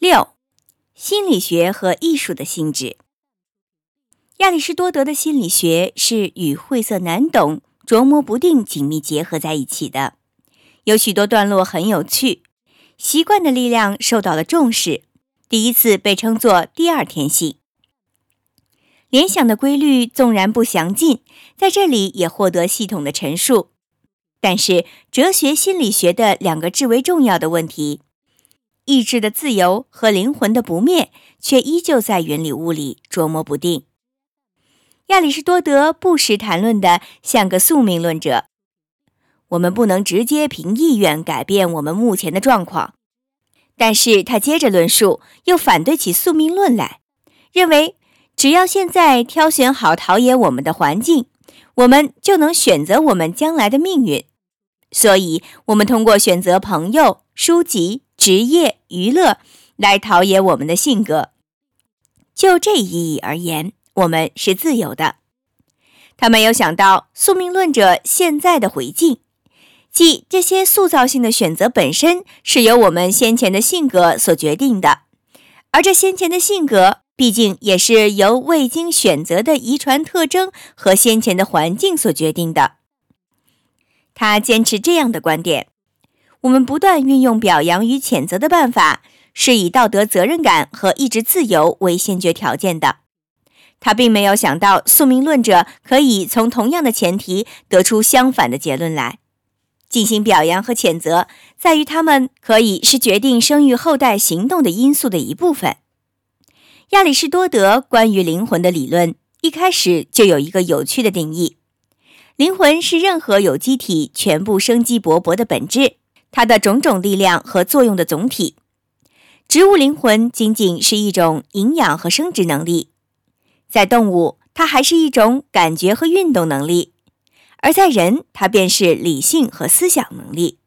六心理学和艺术的性质。亚里士多德的心理学是与晦涩难懂、琢磨不定紧密结合在一起的，有许多段落很有趣。习惯的力量受到了重视，第一次被称作第二天性。联想的规律纵然不详尽，在这里也获得系统的陈述。但是，哲学心理学的两个至为重要的问题。意志的自由和灵魂的不灭，却依旧在云里雾里捉摸不定。亚里士多德不时谈论的像个宿命论者。我们不能直接凭意愿改变我们目前的状况，但是他接着论述，又反对起宿命论来，认为只要现在挑选好陶冶我们的环境，我们就能选择我们将来的命运。所以，我们通过选择朋友、书籍。职业娱乐来陶冶我们的性格。就这意义而言，我们是自由的。他没有想到宿命论者现在的回敬，即这些塑造性的选择本身是由我们先前的性格所决定的，而这先前的性格毕竟也是由未经选择的遗传特征和先前的环境所决定的。他坚持这样的观点。我们不断运用表扬与谴责的办法，是以道德责任感和意志自由为先决条件的。他并没有想到宿命论者可以从同样的前提得出相反的结论来。进行表扬和谴责，在于他们可以是决定生育后代行动的因素的一部分。亚里士多德关于灵魂的理论一开始就有一个有趣的定义：灵魂是任何有机体全部生机勃勃的本质。它的种种力量和作用的总体，植物灵魂仅仅是一种营养和生殖能力，在动物它还是一种感觉和运动能力，而在人它便是理性和思想能力。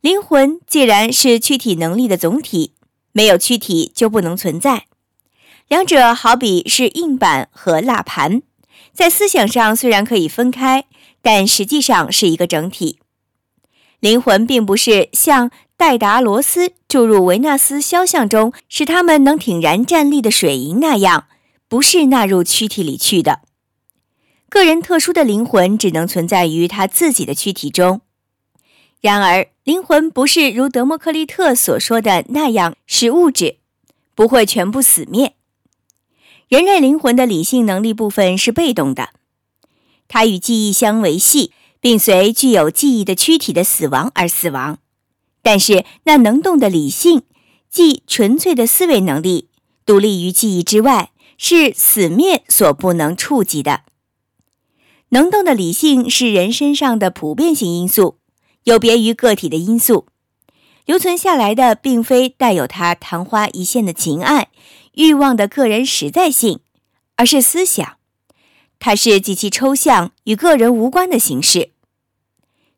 灵魂既然是躯体能力的总体，没有躯体就不能存在。两者好比是硬板和蜡盘，在思想上虽然可以分开，但实际上是一个整体。灵魂并不是像戴达罗斯注入维纳斯肖像中，使他们能挺然站立的水银那样，不是纳入躯体里去的。个人特殊的灵魂只能存在于他自己的躯体中。然而，灵魂不是如德谟克利特所说的那样是物质，不会全部死灭。人类灵魂的理性能力部分是被动的，它与记忆相维系。并随具有记忆的躯体的死亡而死亡，但是那能动的理性，即纯粹的思维能力，独立于记忆之外，是死灭所不能触及的。能动的理性是人身上的普遍性因素，有别于个体的因素。留存下来的并非带有他昙花一现的情爱、欲望的个人实在性，而是思想。它是极其抽象、与个人无关的形式。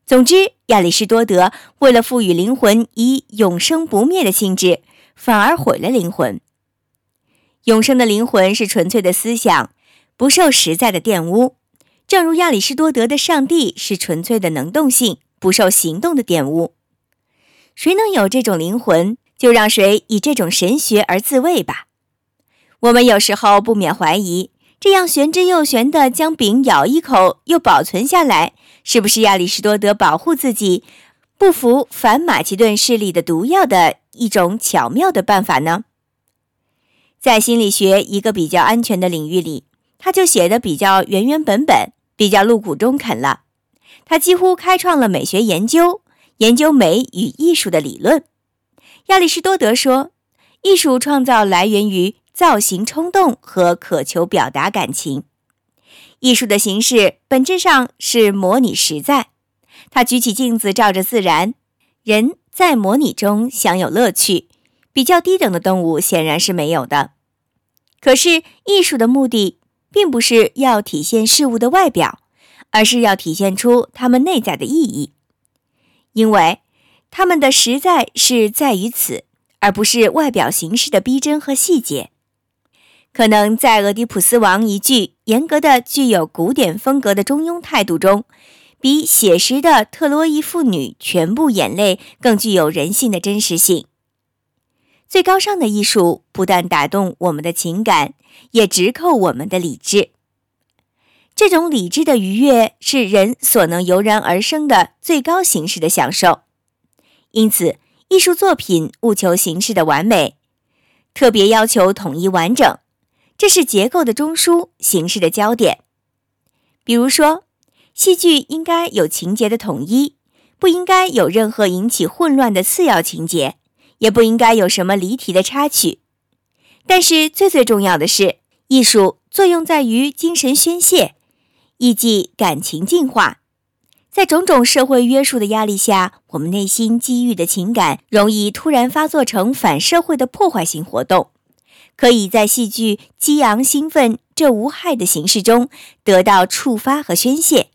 总之，亚里士多德为了赋予灵魂以永生不灭的性质，反而毁了灵魂。永生的灵魂是纯粹的思想，不受实在的玷污，正如亚里士多德的上帝是纯粹的能动性，不受行动的玷污。谁能有这种灵魂，就让谁以这种神学而自慰吧。我们有时候不免怀疑。这样玄之又玄的将饼咬一口又保存下来，是不是亚里士多德保护自己不服反马其顿势力的毒药的一种巧妙的办法呢？在心理学一个比较安全的领域里，他就写的比较原原本本，比较露骨中肯了。他几乎开创了美学研究、研究美与艺术的理论。亚里士多德说，艺术创造来源于。造型冲动和渴求表达感情，艺术的形式本质上是模拟实在。他举起镜子照着自然，人在模拟中享有乐趣，比较低等的动物显然是没有的。可是艺术的目的并不是要体现事物的外表，而是要体现出它们内在的意义，因为它们的实在是在于此，而不是外表形式的逼真和细节。可能在俄狄浦斯王一句严格的、具有古典风格的中庸态度中，比写实的特洛伊妇女全部眼泪更具有人性的真实性。最高尚的艺术不但打动我们的情感，也直扣我们的理智。这种理智的愉悦是人所能油然而生的最高形式的享受。因此，艺术作品务求形式的完美，特别要求统一完整，这是结构的中枢，形式的焦点。比如说，戏剧应该有情节的统一，不应该有任何引起混乱的次要情节。也不应该有什么离题的插曲，但是最最重要的是，艺术作用在于精神宣泄，以及感情净化。在种种社会约束的压力下，我们内心积郁的情感容易突然发作成反社会的破坏性活动，可以在戏剧激昂兴奋这无害的形式中得到触发和宣泄。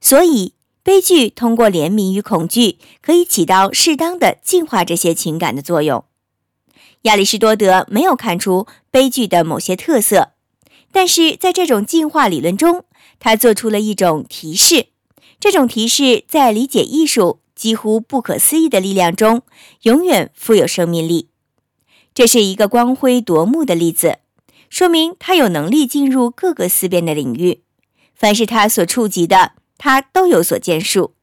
所以。悲剧通过怜悯与恐惧，可以起到适当的净化这些情感的作用。亚里士多德没有看出悲剧的某些特色，但是在这种净化理论中，他做出了一种提示。这种提示在理解艺术几乎不可思议的力量中，永远富有生命力。这是一个光辉夺目的例子，说明他有能力进入各个思辨的领域。凡是他所触及的。他都有所建树。